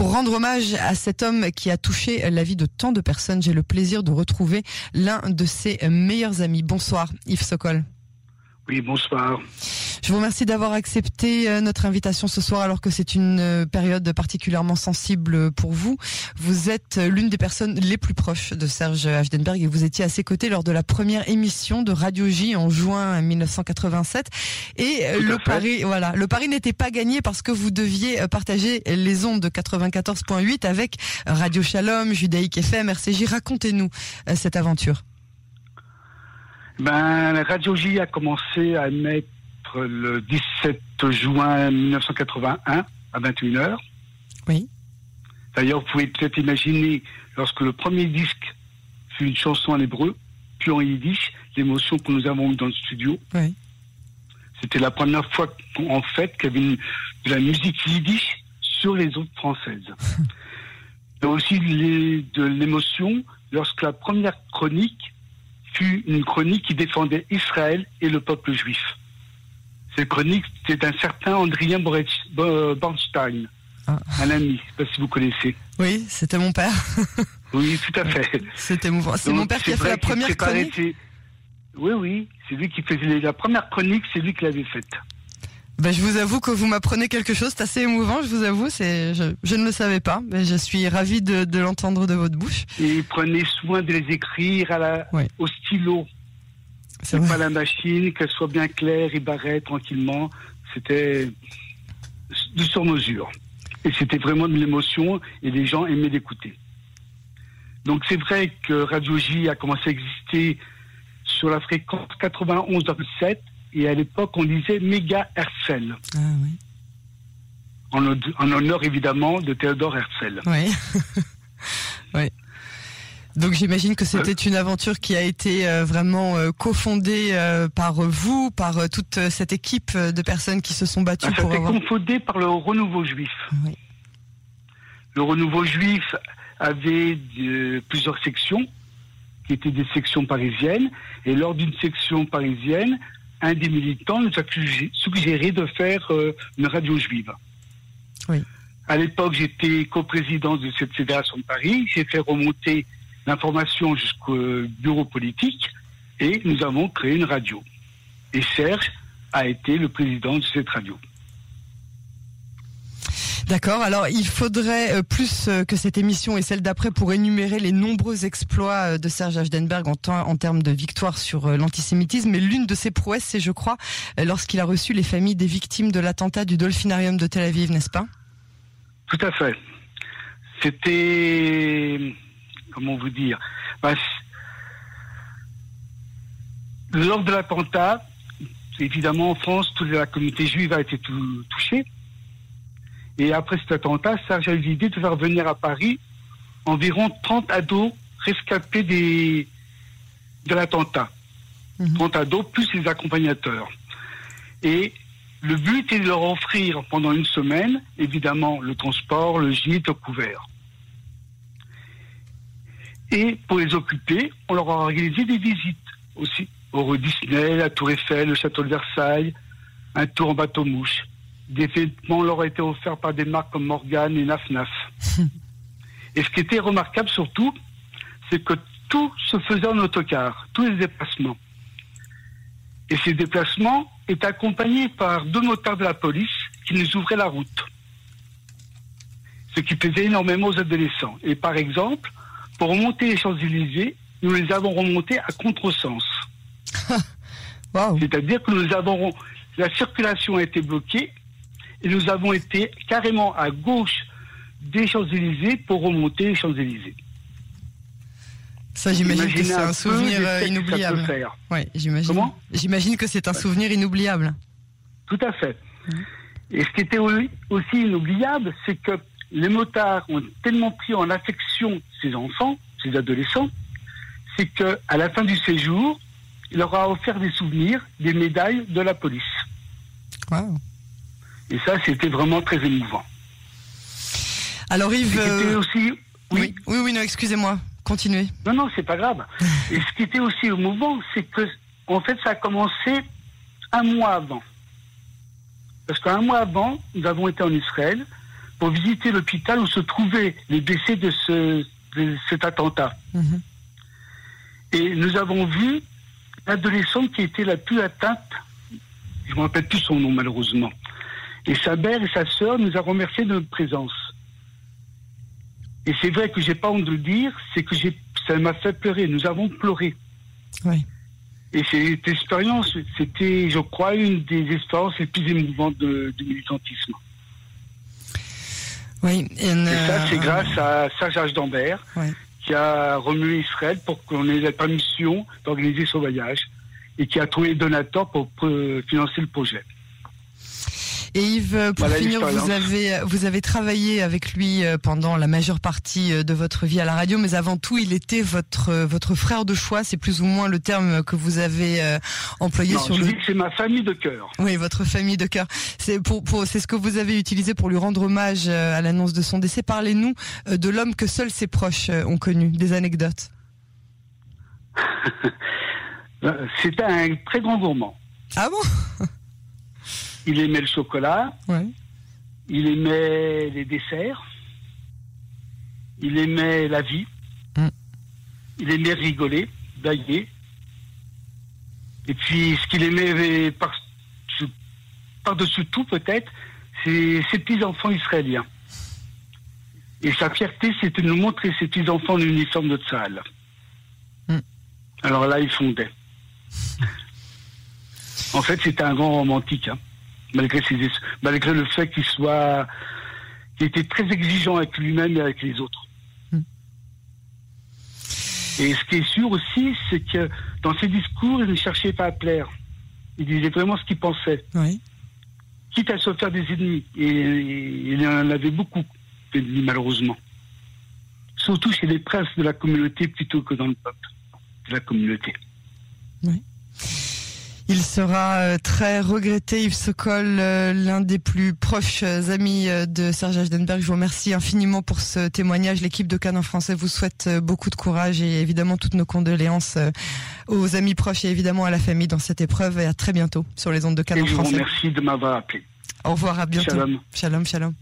Pour rendre hommage à cet homme qui a touché la vie de tant de personnes, j'ai le plaisir de retrouver l'un de ses meilleurs amis. Bonsoir Yves Sokol. Oui, bonsoir. Je vous remercie d'avoir accepté euh, notre invitation ce soir alors que c'est une euh, période particulièrement sensible pour vous. Vous êtes euh, l'une des personnes les plus proches de Serge Hachdenberg et vous étiez à ses côtés lors de la première émission de Radio J en juin 1987. Et le pari, voilà, le pari n'était pas gagné parce que vous deviez partager les ondes de 94.8 avec Radio Shalom, Judaïque FM, RCJ. Racontez-nous cette aventure. Ben, Radio J a commencé à émettre le 17 juin 1981 à 21h. Oui. D'ailleurs, vous pouvez peut-être imaginer, lorsque le premier disque fut une chanson en hébreu, puis en yiddish, l'émotion que nous avons eue dans le studio. Oui. C'était la première fois, en fait, qu'il y avait de la musique yiddish sur les autres françaises. Il y a aussi de l'émotion lorsque la première chronique fut une chronique qui défendait Israël et le peuple juif. Cette chronique, c'est un certain Andrien Bornstein, ah. un ami, je ne sais pas si vous connaissez. Oui, c'était mon père. oui, tout à fait. C'était mon, c'est mon père qui a fait la première chronique. Oui, oui, c'est lui qui faisait la première chronique, c'est lui qui l'avait faite. Ben, je vous avoue que vous m'apprenez quelque chose, c'est assez émouvant, je vous avoue, c'est, je, ne le savais pas, mais je suis ravi de, l'entendre de votre bouche. Et prenez soin de les écrire à la, au stylo. C'est pas la machine, qu'elle soit bien claire et barrée tranquillement. C'était de sur mesure. Et c'était vraiment de l'émotion et les gens aimaient l'écouter. Donc c'est vrai que Radio J a commencé à exister sur la fréquence 91,7 et à l'époque, on disait méga Herzl. Ah oui. En, en, honneur évidemment de Théodore Herzl. Oui. oui. Donc j'imagine que c'était une aventure qui a été euh, vraiment euh, cofondée euh, par vous, par toute cette équipe de personnes qui se sont battues bah, pour avoir... cofondé par le renouveau juif. Oui. Le renouveau juif avait plusieurs sections, qui étaient des sections parisiennes, et lors d'une section parisienne, un des militants nous a suggéré de faire euh, une radio juive. Oui. À l'époque, j'étais coprésident de cette fédération de Paris. J'ai fait remonter l'information jusqu'au bureau politique et nous avons créé une radio. Et Serge a été le président de cette radio. D'accord. Alors, il faudrait euh, plus euh, que cette émission et celle d'après pour énumérer les nombreux exploits euh, de Serge Hachdenberg en, termes de victoire sur l'antisémitisme. Mais l'une de ses prouesses, c'est, je crois, lorsqu'il a reçu les familles des victimes de l'attentat du Dolphinarium de Tel Aviv, n'est-ce pas? Tout à fait. C'était, comment vous dire, bah, lors de l'attentat, évidemment en France, toute la communauté juive a été touchée. Et après cet attentat, Serge a eu l'idée de faire venir à Paris environ 30 ados rescapés des, de l'attentat. 30 mhm. ados plus les accompagnateurs. Et le but est de leur offrir pendant une semaine, évidemment, le transport, le gîte, au couvert. Et pour les occuper, on leur a organisé des visites aussi au Disney, la Tour Eiffel, le château de Versailles, un tour en bateau-mouche des vêtements leur été offerts par des marques comme Morgan et Naf Naf. et ce qui était remarquable surtout, c'est que tout se faisait en autocar, tous les déplacements. Et ces déplacements étaient accompagnés par deux motards de la police qui nous ouvraient la route. Ce qui plaisait énormément aux adolescents. Et par exemple, pour remonter les Champs-Élysées, nous les avons remontés à contresens. C'est-à-dire que nous avons la circulation a été bloquée et nous avons été carrément à gauche des Champs-Élysées pour remonter les Champs-Élysées. Ça, j'imagine que c'est un, souvenir inoubliable. Oui, j'imagine. Comment? J'imagine que c'est un souvenir inoubliable. Tout à fait. Mmh. Et ce qui était aussi inoubliable, c'est que les motards ont tellement pris en affection ces enfants, ces adolescents, c'est qu'à la fin du séjour, il leur a offert des souvenirs, des médailles de la police. Wow. Et ça, c'était vraiment très émouvant. Alors Yves... Euh, aussi... Oui. oui, oui, non, excusez-moi. Continuez. Non, non, c'est pas grave. Et ce qui était aussi émouvant, c'est que, en fait, ça a commencé un mois avant. Parce qu'un mois avant, nous avons été en Israël pour visiter l'hôpital où se trouvaient les blessés de, ce, de cet attentat. Mhm. Et nous avons vu l'adolescente qui était la plus atteinte, je ne me rappelle plus son nom malheureusement. Et sa mère et sa sœur nous a remercié de notre présence. Et c'est vrai que j'ai pas honte de le dire, c'est que j'ai, ça m'a fait pleurer. Nous avons pleuré. Oui. Et cette expérience, c'était, je crois, une des expériences les plus émouvantes de- du militantisme. Oui. Et, Et euh, ça, c'est grâce à Serge d'Ambert, qui a remué Israël pour qu'on ait la permission d'organiser ce voyage et qui a trouvé les donateurs pour euh, financer le projet. Et Yves, pour Voilà finir, vous avez vous avez travaillé avec lui euh, pendant la majeure partie euh, de votre vie à la radio, mais avant tout, il était votre euh, votre frère de choix. C'est plus ou moins le terme que vous avez euh, employé Non, sur je le. c'est ma famille de cœur. Oui, votre famille de cœur. C'est pour, pour c'est ce que vous avez utilisé pour lui rendre hommage euh, à l'annonce de son décès. Parlez-nous euh, de l'homme que seuls ses proches euh, ont connu. Des anecdotes. Euh, C'était un très grand gourmand. Ah bon? Il aimait le chocolat, Ouais. il aimait les desserts, il aimait la vie, Mm. il aimait rigoler, bailler. Et puis, ce qu'il aimait par, par-dessus tout, peut-être, c'est ses petits-enfants israéliens. Et sa fierté, c'était de nous montrer ses petits-enfants en uniforme de Tsahal. Mm. Alors là, il fondait. en fait, c'était un grand romantique, hein, malgré, ses, es- malgré le fait qu'il soit, qu'il était très exigeant avec lui-même et avec les autres. Mm. Et ce qui est sûr aussi, c'est que dans ses discours, il ne cherchait pas à plaire. Il disait vraiment ce qu'il pensait Oui. quitte à se faire des ennemis. Et, et il en avait beaucoup d'ennemis, malheureusement. Surtout chez les princes de la communauté plutôt que dans le peuple de la communauté. Il sera euh, très regretté, Yves Sokol, euh, l'un des plus proches euh, amis de Serge Ajdenberg. Je vous remercie infiniment pour ce témoignage. L'équipe de Canon français vous souhaite beaucoup de courage et évidemment toutes nos condoléances aux amis proches et évidemment à la famille dans cette épreuve et à très bientôt sur les ondes de je vous français. remercie de m'avoir appelé. Au revoir, à bientôt. Shalom. Shalom, shalom.